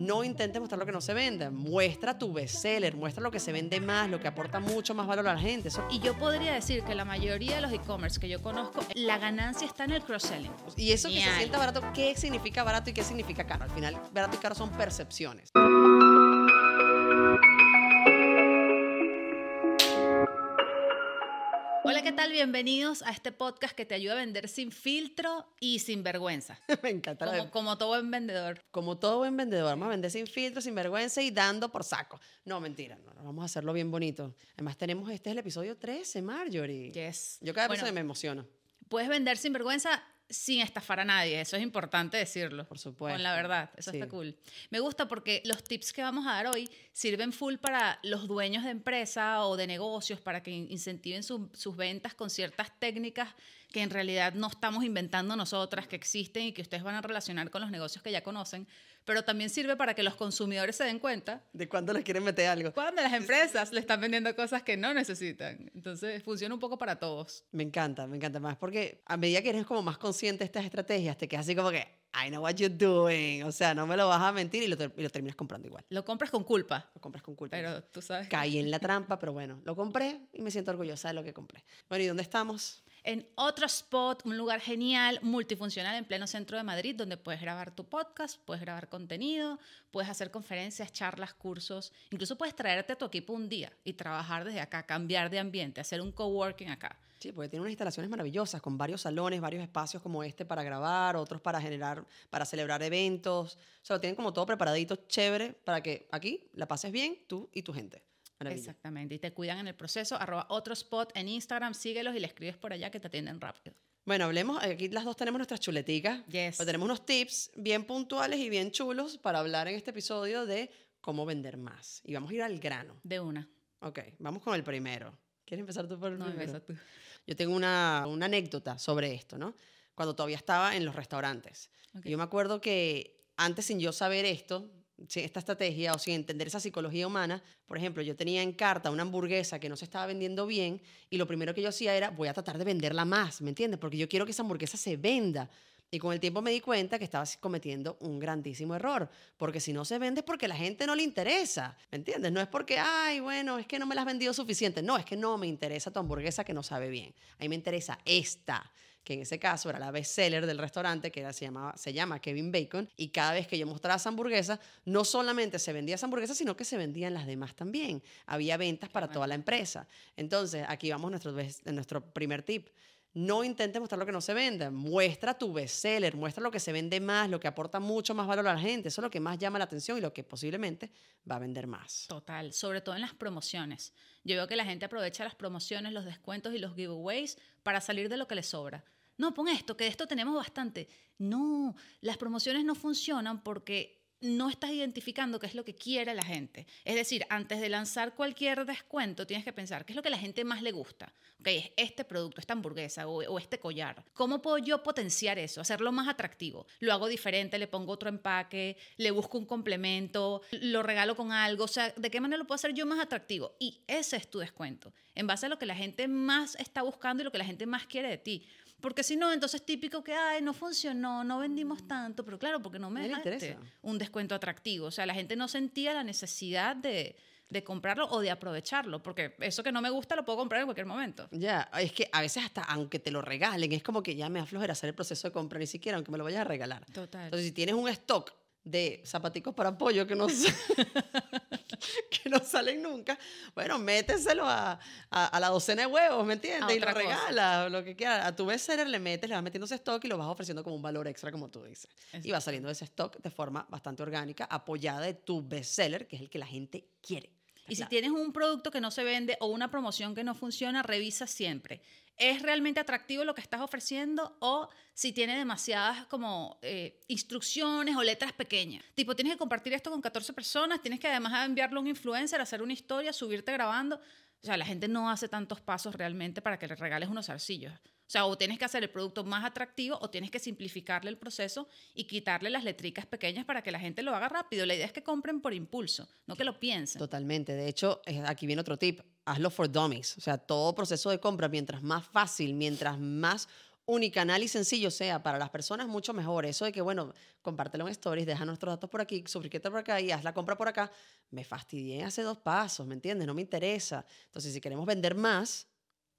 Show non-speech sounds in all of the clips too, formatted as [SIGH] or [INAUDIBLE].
No intentes mostrar lo que no se vende. Muestra tu bestseller, muestra lo que se vende más, lo que aporta mucho más valor a la gente. Eso- Y yo podría decir que la mayoría de los e-commerce que yo conozco, la ganancia está en el cross-selling. Y eso que se sienta barato, ¿qué significa barato y qué significa caro? Al final, barato y caro son percepciones. ¿Qué tal? Bienvenidos a este podcast que te ayuda a vender sin filtro y sin vergüenza. [LAUGHS] Me encanta. la Como, todo buen vendedor. Como todo buen vendedor, vamos a vender sin filtro, sin vergüenza y dando por saco. No, mentira, no, vamos a hacerlo bien bonito. Además, tenemos, este es el episodio 13, Marjorie. Yes. Yo cada vez Bueno, me emociono, Puedes vender sin vergüenza sin estafar a nadie. Eso es importante decirlo. por supuesto. Con la verdad, eso Sí. está cool. Me gusta porque los tips que vamos a dar hoy sirven full para los dueños de empresa o de negocios para que in- incentiven su- sus ventas con ciertas técnicas que en realidad no estamos inventando nosotras, que existen y que ustedes van a relacionar con los negocios que ya conocen, pero también sirve para que los consumidores se den cuenta ¿De cuándo les quieren meter algo? cuando las empresas le están vendiendo cosas que no necesitan. Entonces funciona un poco para todos. Me encanta, me encanta más porque a medida que eres como más consciente de estas estrategias, te quedas así como que, I know what you're doing. O sea, no me lo vas a mentir y lo, y lo terminas comprando igual. Lo compras con culpa, Lo compras con culpa. pero tú sabes. Caí en la trampa, pero bueno, lo compré y me siento orgullosa de lo que compré. Bueno, ¿y dónde estamos? En otro spot, un lugar genial, multifuncional en pleno centro de Madrid, donde puedes grabar tu podcast, puedes grabar contenido, puedes hacer conferencias, charlas, cursos, incluso puedes traerte a tu equipo un día y trabajar desde acá, cambiar de ambiente, hacer un coworking acá. Sí, porque tiene unas instalaciones maravillosas con varios salones, varios espacios como este para grabar, otros para generar, para celebrar eventos. O sea, lo tienen como todo preparadito, chévere, para que aquí la pases bien tú y tu gente. Maravilla. Exactamente, y te cuidan en el proceso. Arroba otro spot en Instagram, síguelos y le escribes por allá que te atienden rápido. Bueno, hablemos, aquí las dos tenemos nuestras chuleticas. Yes. Pues tenemos unos tips bien puntuales y bien chulos para hablar en este episodio de cómo vender más. Y vamos a ir al grano. De una. Ok, vamos con el primero. ¿Quieres empezar tú por el No, primero? empieza tú. Yo tengo una, una anécdota sobre esto, ¿no? Cuando todavía estaba en los restaurantes. Ok. Yo me acuerdo que antes sin yo saber esto, sin esta estrategia o sin entender esa psicología humana, por ejemplo, yo tenía en carta una hamburguesa que no se estaba vendiendo bien y lo primero que yo hacía era, voy a tratar de venderla más, ¿me entiendes? Porque yo quiero que esa hamburguesa se venda. Y con el tiempo me di cuenta que estaba cometiendo un grandísimo error, porque si no se vende es porque la gente no le interesa, ¿me entiendes? No es porque, ay, bueno, es que no me la has vendido suficiente, no, es que no me interesa tu hamburguesa que no sabe bien, a mí me interesa esta, que en ese caso era la bestseller del restaurante, que era, se, llamaba, se llama Kevin Bacon, y cada vez que yo mostraba esa hamburguesa, no solamente se vendía esa hamburguesa, sino que se vendían las demás también. Había ventas para toda la empresa. Entonces, aquí vamos a nuestro, nuestro primer tip. No intentes mostrar lo que no se vende. Muestra tu bestseller, muestra lo que se vende más, lo que aporta mucho más valor a la gente. Eso es lo que más llama la atención y lo que posiblemente va a vender más. Total, sobre todo en las promociones. Yo veo que la gente aprovecha las promociones, los descuentos y los giveaways para salir de lo que les sobra. No, pon esto, que de esto tenemos bastante. No, las promociones no funcionan porque no estás identificando qué es lo que quiere la gente. Es decir, antes de lanzar cualquier descuento, tienes que pensar qué es lo que la gente más le gusta. Ok, es este producto, esta hamburguesa o, o este collar. ¿Cómo puedo yo potenciar eso? Hacerlo más atractivo. Lo hago diferente, le pongo otro empaque, le busco un complemento, lo regalo con algo. O sea, ¿de qué manera lo puedo hacer yo más atractivo? Y ese es tu descuento. En base a lo que la gente más está buscando y lo que la gente más quiere de ti. Porque si no, entonces típico que, ay, no funcionó, no vendimos tanto, pero claro, porque no me dejaste un descuento atractivo. O sea, la gente no sentía la necesidad de, de comprarlo o de aprovecharlo, porque eso que no me gusta lo puedo comprar en cualquier momento. Ya, es que a veces hasta aunque te lo regalen, es como que ya me aflojera hacer el proceso de compra, ni siquiera aunque me lo vayas a regalar. Total. Entonces, si tienes un stock de zapaticos para pollo que no, sa- [LAUGHS] [LAUGHS] que no salen nunca, bueno, méteselo a, a, a la docena de huevos, ¿me entiendes? Y lo regala, lo que quieras. A tu bestseller le metes, le vas metiendo ese stock y lo vas ofreciendo como un valor extra, como tú dices. Y va saliendo ese stock de forma bastante orgánica, apoyada de tu bestseller, que es el que la gente quiere. Y si tienes un producto que no se vende o una promoción que no funciona, revisa siempre. ¿Es realmente atractivo lo que estás ofreciendo o si tiene demasiadas como eh, instrucciones o letras pequeñas? Tipo, tienes que compartir esto con 14 personas, tienes que además enviarlo a un influencer, hacer una historia, subirte grabando. O sea, la gente no hace tantos pasos realmente para que le regales unos zarcillos. O sea, o tienes que hacer el producto más atractivo o tienes que simplificarle el proceso y quitarle las letricas pequeñas para que la gente lo haga rápido. La idea es que compren por impulso, no que lo piensen. Totalmente. De hecho, aquí viene otro tip. Hazlo for dummies. O sea, todo proceso de compra, mientras más fácil, mientras más unicanal y sencillo sea para las personas, mucho mejor. Eso de que, bueno, compártelo en stories, deja nuestros datos por aquí, suscríbete por acá y haz la compra por acá. Me fastidié hace dos pasos, ¿me entiendes? No me interesa. Entonces, si queremos vender más,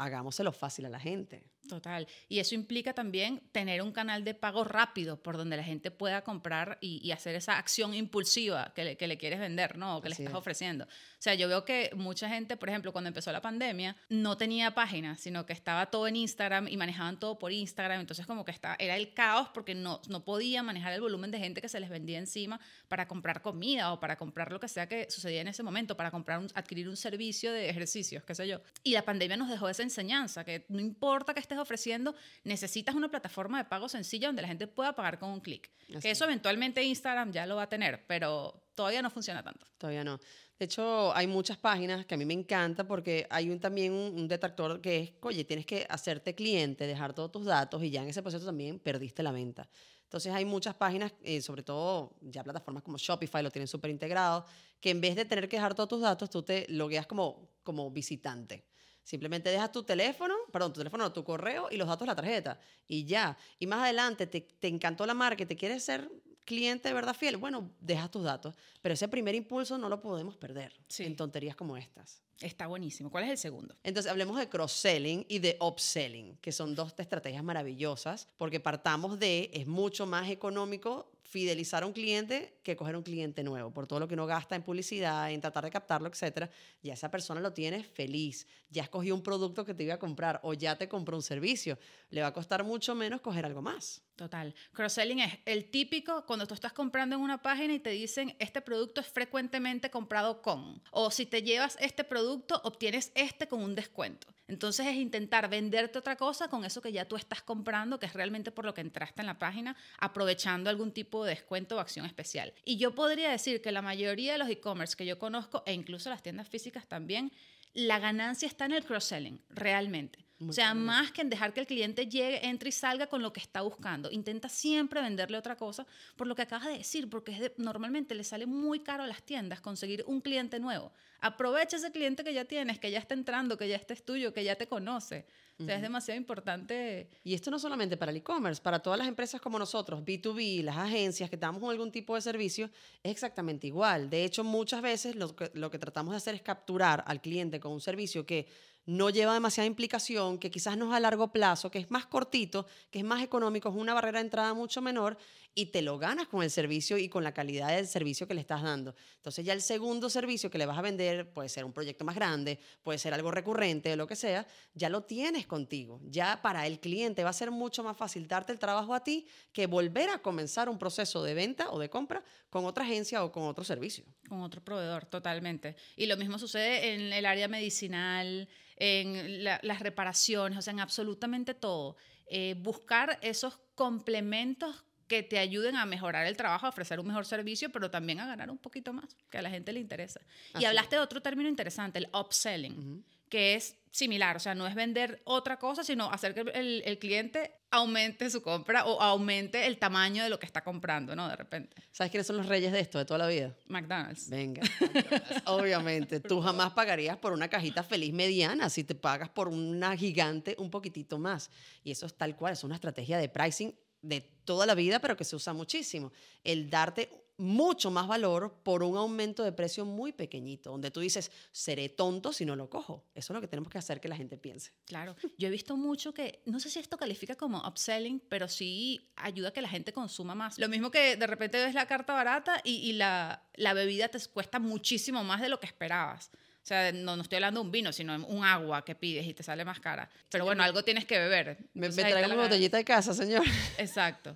hagámoselo fácil a la gente. Total. Y eso implica también tener un canal de pago rápido por donde la gente pueda comprar y, hacer esa acción impulsiva que le, que le, quieres vender, ¿no? O que le estás ofreciendo. O sea, yo veo que mucha gente, por ejemplo, cuando empezó la pandemia, no tenía página, sino que estaba todo en Instagram y manejaban todo por Instagram. Entonces, como que estaba, era el caos porque no, no podía manejar el volumen de gente que se les vendía encima para comprar comida o para comprar lo que sea que sucedía en ese momento, para comprar un, adquirir un servicio de ejercicios, qué sé yo. Y la pandemia nos dejó esa enseñanza, que no importa que estés ofreciendo, necesitas una plataforma de pago sencilla donde la gente pueda pagar con un clic. Que eso eventualmente Instagram ya lo va a tener, pero todavía no funciona tanto. Todavía no. De hecho, hay muchas páginas que a mí me encanta porque hay un, también un, detractor que es, oye, tienes que hacerte cliente, dejar todos tus datos y ya en ese proceso también perdiste la venta. Entonces hay muchas páginas, eh, sobre todo ya plataformas como Shopify lo tienen súper integrado, que en vez de tener que dejar todos tus datos, tú te logueas como, como visitante. Simplemente dejas tu teléfono, perdón, tu teléfono, tu correo y los datos de la tarjeta. Y ya. Y más adelante te, te encantó la marca y te quieres ser cliente de verdad fiel, bueno, deja tus datos. Pero ese primer impulso no lo podemos perder en tonterías como estas. Está buenísimo. ¿Cuál es el segundo? Entonces, hablemos de cross-selling y de upselling, que son dos estrategias maravillosas, porque partamos de, es mucho más económico fidelizar a un cliente que coger un cliente nuevo, por todo lo que uno gasta en publicidad, en tratar de captarlo, etcétera. Ya esa persona lo tiene feliz, ya escogió un producto que te iba a comprar o ya te compró un servicio. Le va a costar mucho menos coger algo más. Total. Cross-selling es el típico cuando tú estás comprando en una página y te dicen este producto es frecuentemente comprado con. O si te llevas este producto, obtienes este con un descuento. Entonces es intentar venderte otra cosa con eso que ya tú estás comprando, que es realmente por lo que entraste en la página, aprovechando algún tipo de descuento o acción especial. Y yo podría decir que la mayoría de los e-commerce que yo conozco, e incluso las tiendas físicas también, la ganancia está en el cross-selling, realmente. O sea, más que en dejar que el cliente llegue, entre y salga con lo que está buscando. Intenta siempre venderle otra cosa por lo que acabas de decir, porque normalmente le sale muy caro a las tiendas conseguir un cliente nuevo. Aprovecha ese cliente que ya tienes, que ya está entrando, que ya este es tuyo, que ya te conoce. O sea, es demasiado importante. Y esto no solamente para el e-commerce, para todas las empresas como nosotros, B2B, las agencias que damos algún tipo de servicio, es exactamente igual. De hecho, muchas veces lo que, lo que tratamos de hacer es capturar al cliente con un servicio que no lleva demasiada implicación, que quizás no es a largo plazo, que es más cortito, que es más económico, es una barrera de entrada mucho menor y te lo ganas con el servicio y con la calidad del servicio que le estás dando. Entonces ya el segundo servicio que le vas a vender puede ser un proyecto más grande, puede ser algo recurrente lo que sea, ya lo tienes contigo. Ya para el cliente va a ser mucho más fácil darte el trabajo a ti que volver a comenzar un proceso de venta o de compra con otra agencia o con otro servicio. Con otro proveedor, totalmente. Y lo mismo sucede en el área medicinal, en las reparaciones, o sea, en absolutamente todo. Eh, buscar esos complementos que te ayuden a mejorar el trabajo, a ofrecer un mejor servicio, pero también a ganar un poquito más, que a la gente le interesa. y hablaste de otro término interesante, el upselling, que es similar, o sea, no es vender otra cosa, sino hacer que el, el, cliente aumente su compra o aumente el tamaño de lo que está comprando, ¿no? De repente. ¿Sabes quiénes son los reyes de esto, de toda la vida? McDonald's. Venga, [LAUGHS] obviamente. Tú jamás pagarías por una cajita feliz mediana si te pagas por una gigante un poquitito más. Y eso es tal cual, es una estrategia de pricing de toda la vida, pero que se usa muchísimo. El darte mucho más valor por un aumento de precio muy pequeñito, donde tú dices, seré tonto si no lo cojo. Eso es lo que tenemos que hacer que la gente piense. Claro, yo he visto mucho que, no sé si esto califica como upselling, pero sí ayuda a que la gente consuma más. Lo mismo que de repente ves la carta barata y, la, la bebida te cuesta muchísimo más de lo que esperabas. O sea, no, no estoy hablando de un vino, sino un agua que pides y te sale más cara. Pero bueno, algo tienes que beber. me, me traigo una botellita de casa, señor. Exacto, exacto.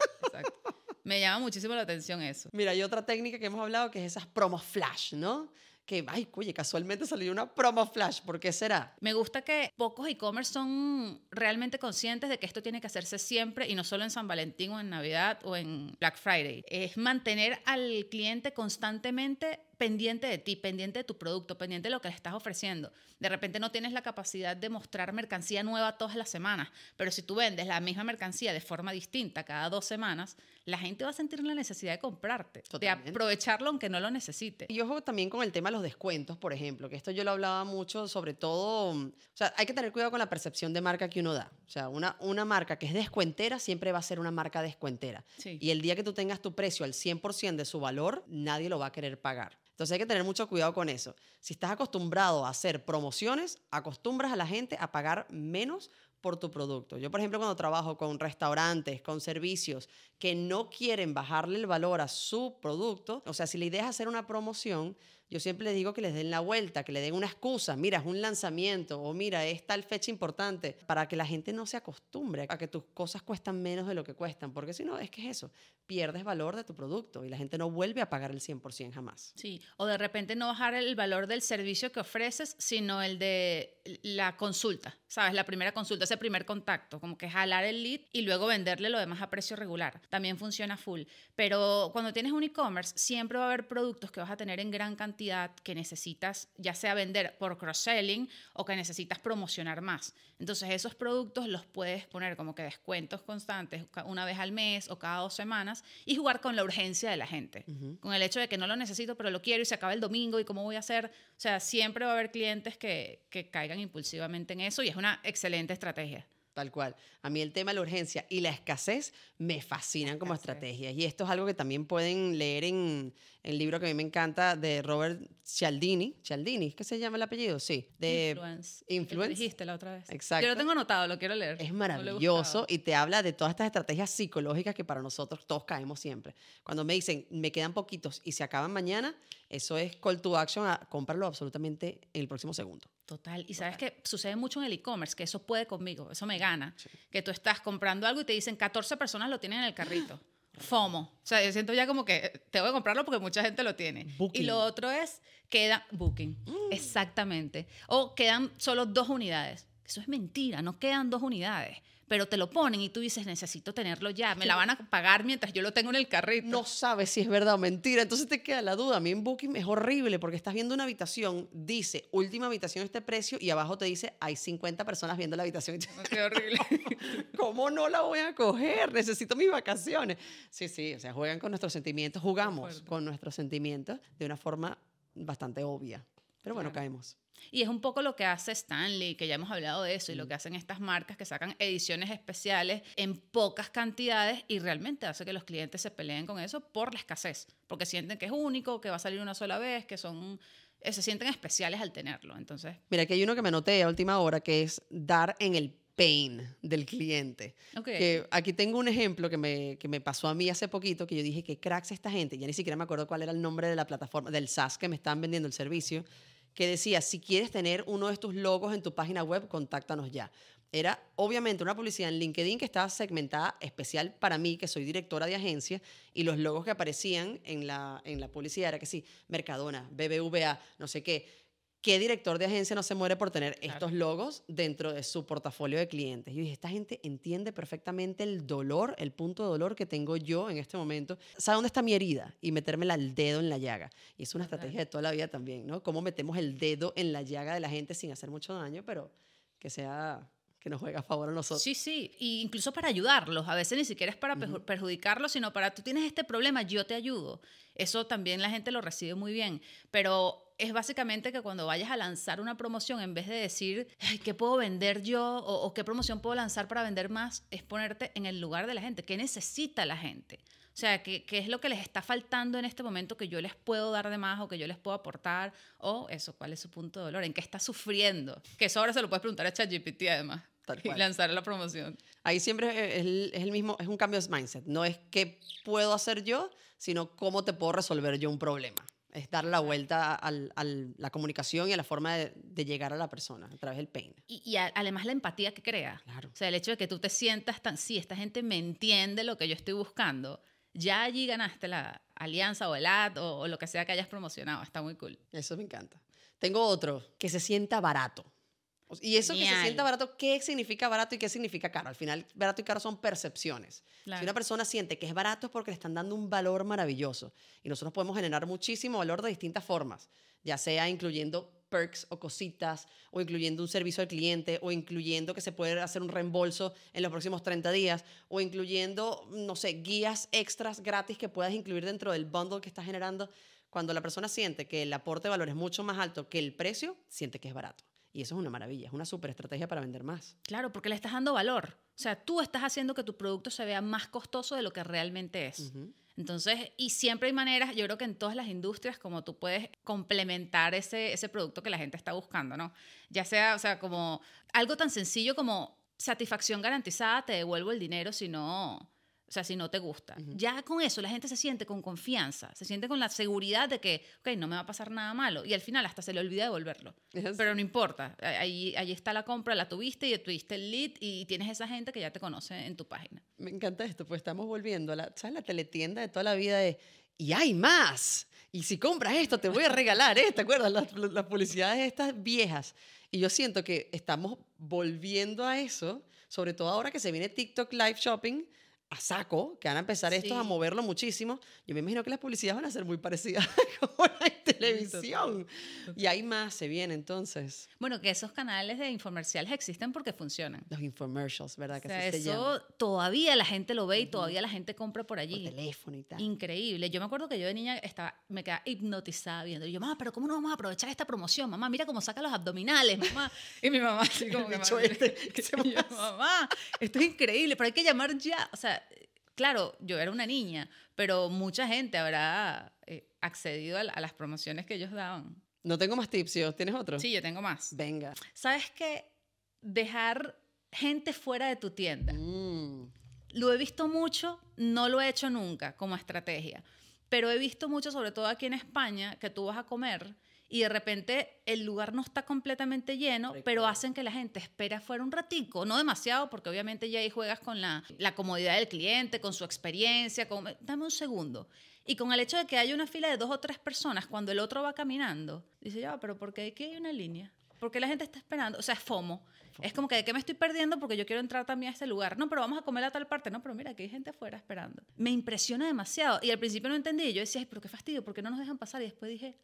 Me llama muchísimo la atención eso. Mira, hay otra técnica que hemos hablado que es esas promos flash, ¿no? que, ay, oye, casualmente salió una promo flash, ¿por qué será? Me gusta que pocos e-commerce son realmente conscientes de que esto tiene que hacerse siempre y no solo en San Valentín o en Navidad o en Black Friday. Es mantener al cliente constantemente pendiente de ti, pendiente de tu producto, pendiente de lo que le estás ofreciendo. De repente no tienes la capacidad de mostrar mercancía nueva todas las semanas, pero si tú vendes la misma mercancía de forma distinta cada dos semanas, la gente va a sentir la necesidad de comprarte, Totalmente. de aprovecharlo aunque no lo necesite. Y ojo también con el tema de los descuentos, por ejemplo, que esto yo lo hablaba mucho, sobre todo, o sea, hay que tener cuidado con la percepción de marca que uno da. O sea, una, una marca que es descuentera siempre va a ser una marca descuentera. Sí. Y el día que tú tengas tu precio al 100% de su valor, nadie lo va a querer pagar. Entonces hay que tener mucho cuidado con eso. Si estás acostumbrado a hacer promociones, acostumbras a la gente a pagar menos por tu producto. Yo, por ejemplo, cuando trabajo con restaurantes, con servicios que no quieren bajarle el valor a su producto, o sea, si la idea es hacer una promoción, yo siempre les digo que les den la vuelta, que le den una excusa, mira, es un lanzamiento o mira, es tal fecha importante, para que la gente no se acostumbre a que tus cosas cuestan menos de lo que cuestan, porque si no, es que es eso, pierdes valor de tu producto y la gente no vuelve a pagar el 100% jamás. Sí, o de repente no bajar el valor del servicio que ofreces, sino el de la consulta, ¿sabes? La primera consulta, ese primer contacto, como que jalar el lead y luego venderle lo demás a precio regular. También funciona full. Pero cuando tienes un e-commerce, siempre va a haber productos que vas a tener en gran cantidad que necesitas, ya sea vender por cross-selling o que necesitas promocionar más. Entonces, esos productos los puedes poner como que descuentos constantes una vez al mes o cada dos semanas y jugar con la urgencia de la gente. Con el hecho de que no lo necesito, pero lo quiero y se acaba el domingo y cómo voy a hacer. O sea, siempre va a haber clientes que, que caigan impulsivamente en eso y es una excelente estrategia. Tal cual. A mí el tema de la urgencia y la escasez me fascinan como Escasez. estrategias. Y esto es algo que también pueden leer en el libro que a mí me encanta de Robert Cialdini. Cialdini, ¿qué se llama el apellido? Sí. De, influence. Influence. Que dijiste la otra vez. Exacto. Yo lo tengo anotado, lo quiero leer. Es No maravilloso buscado. y te habla de todas estas estrategias psicológicas que para nosotros todos caemos siempre. Cuando me dicen, me quedan poquitos y se acaban mañana, eso es call to action a cómpralo absolutamente en el próximo segundo. Total. Y sabes que sucede mucho en el e-commerce, que eso puede conmigo, eso me gana. Que tú estás comprando algo y te dicen 14 personas lo tienen en el carrito. FOMO. O sea, yo siento ya como que tengo que comprarlo porque mucha gente lo tiene. Booking. Y lo otro es, queda booking. Exactamente. O quedan solo dos unidades. Eso es mentira, no quedan dos unidades. Pero te lo ponen y tú dices, necesito tenerlo ya. Me la van a pagar mientras yo lo tengo en el carrito. no sabes si es verdad o mentira. Entonces te queda la duda. A mí en Booking es horrible porque estás viendo una habitación, dice última habitación este precio y abajo te dice hay 50 personas viendo la habitación. Qué horrible. [LAUGHS] ¿Cómo no la voy a coger? Necesito mis vacaciones. Sí, sí, o sea, juegan con nuestros sentimientos, jugamos con nuestros sentimientos de una forma bastante obvia. Pero bueno, Claro. caemos. Y es un poco lo que hace Stanley, que ya hemos hablado de eso, y Mm. lo que hacen estas marcas que sacan ediciones especiales en pocas cantidades y realmente hace que los clientes se peleen con eso por la escasez, porque sienten que es único, que va a salir una sola vez, que son eh, se sienten especiales al tenerlo. Entonces, Mira, aquí hay uno que me anoté a última hora que es dar en el pain del cliente. ok. Que aquí tengo un ejemplo que me, que me pasó a mí hace poquito, que yo dije, ¿qué cracks esta gente? Ya ni siquiera me acuerdo cuál era el nombre de la plataforma, del SaaS que me estaban vendiendo el servicio, que decía, si quieres tener uno de estos logos en tu página web, contáctanos ya. Era obviamente una publicidad en LinkedIn que estaba segmentada especial para mí, que soy directora de agencia, y los logos que aparecían en la, en la publicidad era que sí, Mercadona, BBVA, no sé qué. ¿Qué director de agencia no se muere por tener Claro. estos logos dentro de su portafolio de clientes? Yo dije, esta gente entiende perfectamente el dolor, el punto de dolor que tengo yo en este momento. ¿Sabe dónde está mi herida? Y metérmela el dedo en la llaga. Y es una estrategia de toda la vida también, ¿no? Cómo metemos el dedo en la llaga de la gente sin hacer mucho daño, pero que sea, que nos juegue a favor a nosotros. Sí, sí, y incluso para ayudarlos. A veces ni siquiera es para perju- perjudicarlos, sino para tú tienes este problema, yo te ayudo. Eso también la gente lo recibe muy bien. Pero es básicamente que cuando vayas a lanzar una promoción, en vez de decir, "Ay, ¿qué puedo vender yo? O, o qué promoción puedo lanzar para vender más, es ponerte en el lugar de la gente. ¿Qué necesita la gente? O sea, ¿qué, ¿qué es lo que les está faltando en este momento que yo les puedo dar de más o que yo les puedo aportar? O eso, ¿cuál es su punto de dolor? ¿En qué está sufriendo? Que eso ahora se lo puedes preguntar a ChatGPT además. Tal [LAUGHS] Y cual. lanzar la promoción. Ahí siempre es el, es el mismo, es un cambio de mindset. No es qué puedo hacer yo, sino cómo te puedo resolver yo un problema. Es dar la vuelta a la comunicación y a la forma de, de llegar a la persona a través del pain. Y, y a- además la empatía que crea. Claro. O sea, el hecho de que tú te sientas tan, sí, esta gente me entiende lo que yo estoy buscando, ya allí ganaste la alianza o el ad o, o lo que sea que hayas promocionado. Está muy cool. Eso me encanta. Tengo otro, que se sienta barato. Y eso que se sienta barato, ¿qué significa barato y qué significa caro? Al final, barato y caro son percepciones. Claro. Si una persona siente que es barato es porque le están dando un valor maravilloso. Y nosotros podemos generar muchísimo valor de distintas formas, ya sea incluyendo perks o cositas, o incluyendo un servicio al cliente, o incluyendo que se puede hacer un reembolso en los próximos 30 días, o incluyendo, no sé, guías extras gratis que puedas incluir dentro del bundle que estás generando. Cuando la persona siente que el aporte de valor es mucho más alto que el precio, siente que es barato. Y eso es una maravilla, es una super estrategia para vender más. Claro, porque le estás dando valor. O sea, tú estás haciendo que tu producto se vea más costoso de lo que realmente es. Entonces, y siempre hay maneras, yo creo que en todas las industrias, como tú puedes complementar ese, ese producto que la gente está buscando, ¿no? Ya sea, o sea, como algo tan sencillo como satisfacción garantizada, te devuelvo el dinero si no, sea, si no te gusta. Ya con eso la gente se siente con confianza, se siente con la seguridad de que, ok, no me va a pasar nada malo. Y al final hasta se le olvida devolverlo. Pero no importa, ahí, ahí está la compra, la tuviste y tuviste el lead y tienes esa gente que ya te conoce en tu página. Me encanta esto, pues estamos volviendo a la, ¿sabes? la teletienda de toda la vida de, y hay más. Y si compras esto, te voy a regalar esto, ¿te acuerdas? Las, las publicidades estas viejas. Y yo siento que estamos volviendo a eso, sobre todo ahora que se viene TikTok Live Shopping a saco, que van a empezar estos a Sí. moverlo muchísimo. Yo me imagino que las publicidades van a ser muy parecidas [LAUGHS] como la televisión. Y hay más, se viene entonces. Bueno, que esos canales de infomerciales existen porque funcionan. Los infomercials, ¿verdad? O Que sea, así se eso llama. todavía la gente lo ve y todavía la gente compra por Por allí. teléfono y tal. Increíble. Yo me acuerdo que yo de niña estaba, me quedaba hipnotizada viendo. Y yo, mamá, pero ¿cómo no vamos a aprovechar esta promoción? Mamá, mira cómo saca los abdominales, mamá. [LAUGHS] Y mi mamá así como que... bicho "Mamá, este, [LAUGHS] ¿qué ¿qué se yo, pasa?" mamá, esto es increíble, pero hay que llamar ya. O sea, claro, yo era una niña, pero mucha gente habrá eh, accedido a, la- a las promociones que ellos daban. No tengo más tips, ¿yo? ¿Tienes otro? Sí, yo tengo más. Venga. ¿Sabes qué? Dejar gente fuera de tu tienda. Mm. Lo he visto mucho, no lo he hecho nunca como estrategia, pero he visto mucho, sobre todo aquí en España, que tú vas a comer y de repente el lugar no está completamente lleno, pero hacen que la gente espere afuera un ratico, no demasiado, porque obviamente ya ahí juegas con la, la comodidad del cliente, con su experiencia, con, dame un segundo. Y con el hecho de que haya una fila de dos o tres personas cuando el otro va caminando, dice, ya, pero ¿por qué aquí hay una línea? ¿Por qué la gente está esperando? O sea, es FOMO. Es como que de qué me estoy perdiendo porque yo quiero entrar también a este lugar. No, pero vamos a comer a tal parte. No, pero mira, que hay gente afuera esperando. Me impresiona demasiado. Y al principio no entendí. Yo decía, "Ay, pero qué fastidio, ¿por qué no nos dejan pasar? Y después dije,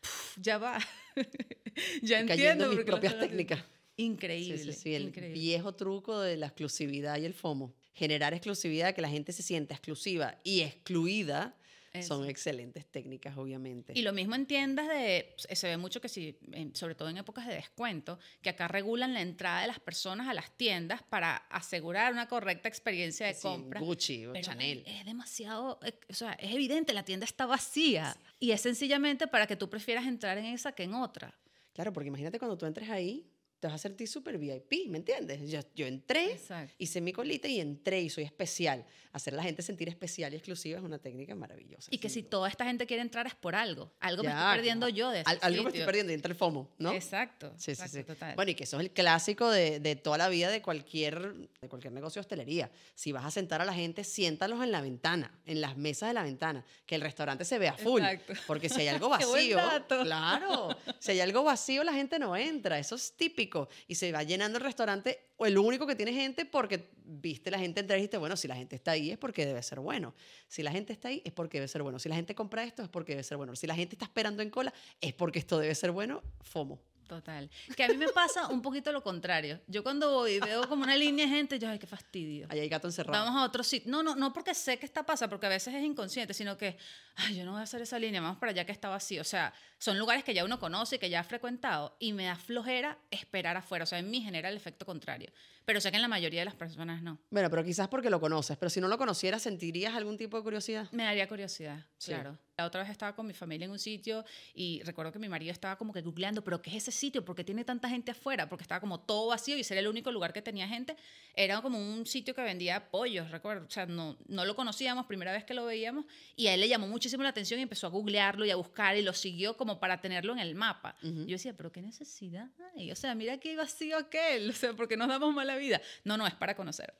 "Puf, ya va. [LAUGHS] ya entiendo. en mis propias están haciendo". técnicas. Increíble. Sí, sí, sí, el increíble. viejo truco de la exclusividad y el FOMO. Generar exclusividad, que la gente se sienta exclusiva y excluida, son excelentes técnicas, obviamente. Y lo mismo en tiendas de, se ve mucho que sí, en- sobre todo en épocas de descuento, que acá regulan la entrada de las personas a las tiendas para asegurar una correcta experiencia de Sí, compra. Gucci o Pero Chanel. Es demasiado, eh, o sea, es evidente, la tienda está vacía. Y es sencillamente para que tú prefieras entrar en esa que en otra. Claro, porque imagínate cuando tú entres ahí, te vas a sentir súper VIP, ¿me entiendes? Yo, yo entré, Exacto. hice mi colita y entré y soy especial. Hacer a la gente sentir especial y exclusiva es una técnica maravillosa. Y que si duda. toda esta gente quiere entrar es por algo. Algo me Ya, estoy perdiendo yo de Al- algo me estoy perdiendo y entra el FOMO, ¿no? Exacto. Sí, sí, exacto, sí. total. Bueno, y que eso es el clásico de, de toda la vida de cualquier, de cualquier negocio de hostelería. Si vas a sentar a la gente, siéntalos en la ventana, en las mesas de la ventana, que el restaurante se vea full. Exacto. Porque si hay [LAUGHS] algo vacío, claro, si hay algo vacío, la gente no entra. Eso es típico. Y se va llenando el restaurante, o el único que tiene gente, porque viste la gente entrar y dijiste, bueno, si la gente está ahí es porque debe ser bueno. Si la gente está ahí es porque debe ser bueno. Si la gente compra esto es porque debe ser bueno. Si la gente está esperando en cola es porque esto debe ser bueno. FOMO. Total. Que a mí me pasa un poquito lo contrario. Yo cuando voy y veo como una línea de gente, yo, ay, qué fastidio. Ahí hay gato encerrado. Vamos a otro sitio. No, no, no porque sé que está pasa, porque a veces es inconsciente, sino que, ay, yo no voy a hacer esa línea, vamos para allá que está vacío. O sea, son lugares que ya uno conoce y que ya ha frecuentado y me da flojera esperar afuera. O sea, en mí genera el efecto contrario. Pero sé que en la mayoría de las personas no. Bueno, pero quizás porque lo conoces, pero si no lo conocieras, ¿sentirías algún tipo de curiosidad? Me daría curiosidad, Sí. claro. La otra vez estaba con mi familia en un sitio y recuerdo que mi marido estaba como que googleando, pero ¿qué es ese sitio? ¿Por qué tiene tanta gente afuera? Porque estaba como todo vacío y ese era el único lugar que tenía gente. Era como un sitio que vendía pollos, recuerdo. O sea, no, no lo conocíamos, primera vez que lo veíamos. Y a él le llamó muchísimo la atención y empezó a googlearlo y a buscar y lo siguió como para tenerlo en el mapa. Ujú. Yo decía, pero ¿qué necesidad hay? O sea, mira qué vacío aquel. O sea, ¿por qué nos damos mala vida? No, no, es para conocer.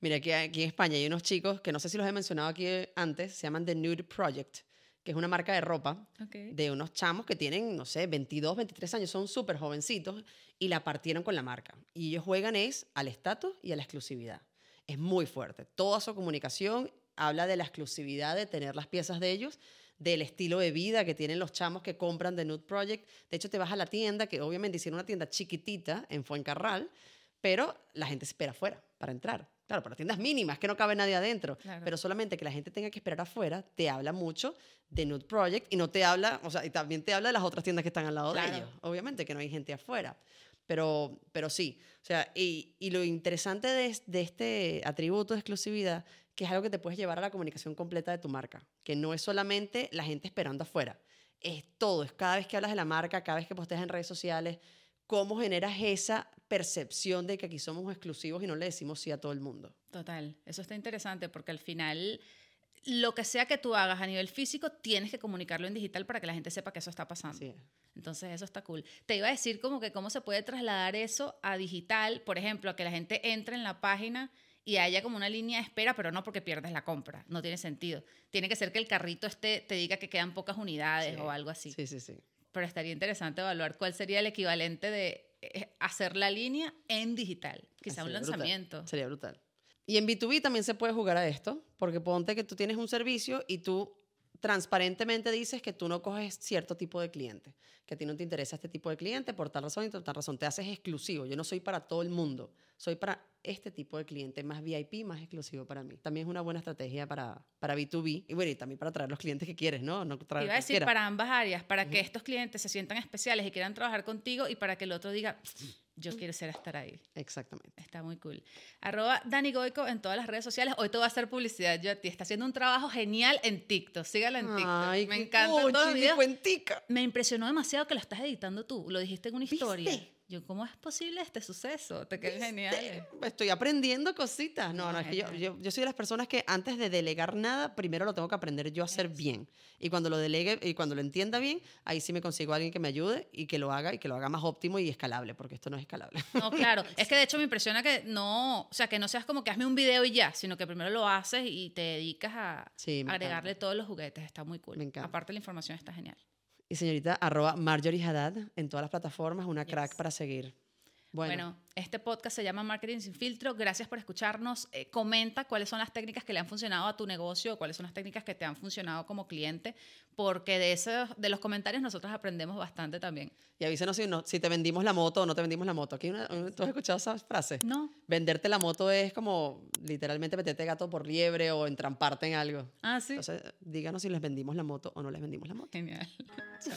Mira, aquí, aquí en España hay unos chicos que no sé si los he mencionado aquí antes, se llaman The Nude Project, que es una marca de ropa de unos chamos que tienen, no sé, 22, 23 años, son súper jovencitos y la partieron con la marca. Y ellos juegan es al estatus y a la exclusividad. Es muy fuerte. Toda su comunicación habla de la exclusividad de tener las piezas de ellos, del estilo de vida que tienen los chamos que compran de Nude Project. De hecho, te vas a la tienda, que obviamente hicieron una tienda chiquitita en Fuencarral, pero la gente espera afuera para entrar. Claro, para tiendas mínimas, que no cabe nadie adentro. Claro. Pero solamente que la gente tenga que esperar afuera, te habla mucho de Nude Project y no te habla, o sea, y también te habla de las otras tiendas que están al lado Claro. de ellos. Obviamente que no hay gente afuera. Pero, pero sí, o sea, y, y lo interesante de, de este atributo de exclusividad, que es algo que te puedes llevar a la comunicación completa de tu marca, que no es solamente la gente esperando afuera, es todo, es cada vez que hablas de la marca, cada vez que posteas en redes sociales, cómo generas esa percepción de que aquí somos exclusivos y no le decimos sí a todo el mundo. Total, eso está interesante porque al final lo que sea que tú hagas a nivel físico, tienes que comunicarlo en digital para que la gente sepa que eso está pasando. Entonces eso está cool. Te iba a decir como que cómo se puede trasladar eso a digital, por ejemplo, a que la gente entre en la página y haya como una línea de espera, pero no porque pierdes la compra. No tiene sentido. Tiene que ser que el carrito esté, te diga que quedan pocas unidades Sí. o algo así. Sí, sí, sí. Pero estaría interesante evaluar cuál sería el equivalente de eh, hacer la línea en digital. Quizá un Sería brutal. lanzamiento. Sería brutal. Y en B2B también se puede jugar a esto, porque ponte que tú tienes un servicio y tú transparentemente dices que tú no coges cierto tipo de cliente, que a ti no te interesa este tipo de cliente por tal razón y por tal razón. Te haces exclusivo. Yo no soy para todo el mundo, soy para este tipo de cliente, más VIP, más exclusivo para mí. También es una buena estrategia para, para B2B y bueno, y también para traer los clientes que quieres, ¿no? No traer iba a decir para ambas áreas, para que estos clientes se sientan especiales y quieran trabajar contigo y para que el otro diga, yo quiero ser estar ahí. Exactamente. Está muy cool. Arroba Dani Goico en todas las redes sociales. Hoy te voy a hacer publicidad yo a ti. Está haciendo un trabajo genial en TikTok. Sígala en TikTok. Ay, Me cuentica. Me impresionó demasiado que lo estás editando tú. Lo dijiste en una historia. Yo, ¿cómo es posible este suceso? Te quedó genial. Estoy aprendiendo cositas. No, No, es que yo, yo, yo soy de las personas que antes de delegar nada, primero lo tengo que aprender yo a hacer bien. Y cuando lo delegue y cuando lo entienda bien, ahí sí me consigo a alguien que me ayude y que lo haga y que lo haga más óptimo y escalable, porque esto no es escalable. No, claro. [LAUGHS] Es que de hecho me impresiona que no, o sea, que no seas como que hazme un video y ya, sino que primero lo haces y te dedicas a Sí, agregarle encanta. todos los juguetes. Está muy cool. Me encanta. Aparte la información está genial. Y señorita, arroba Marjorie Haddad en todas las plataformas, una crack para seguir. Bueno. Bueno, este podcast se llama Marketing sin filtro. Gracias por escucharnos. Eh, comenta cuáles son las técnicas que le han funcionado a tu negocio, cuáles son las técnicas que te han funcionado como cliente, porque de, esos, de los comentarios nosotros aprendemos bastante también. y avísenos si, no, si te vendimos la moto o no te vendimos la moto. Aquí una- ¿Tú has escuchado esa frase? ¿No? Venderte la moto es como literalmente meterte gato por liebre o entramparte en algo. Ah, sí. Entonces, díganos si les vendimos la moto o no les vendimos la moto. Genial. [LAUGHS] Chao.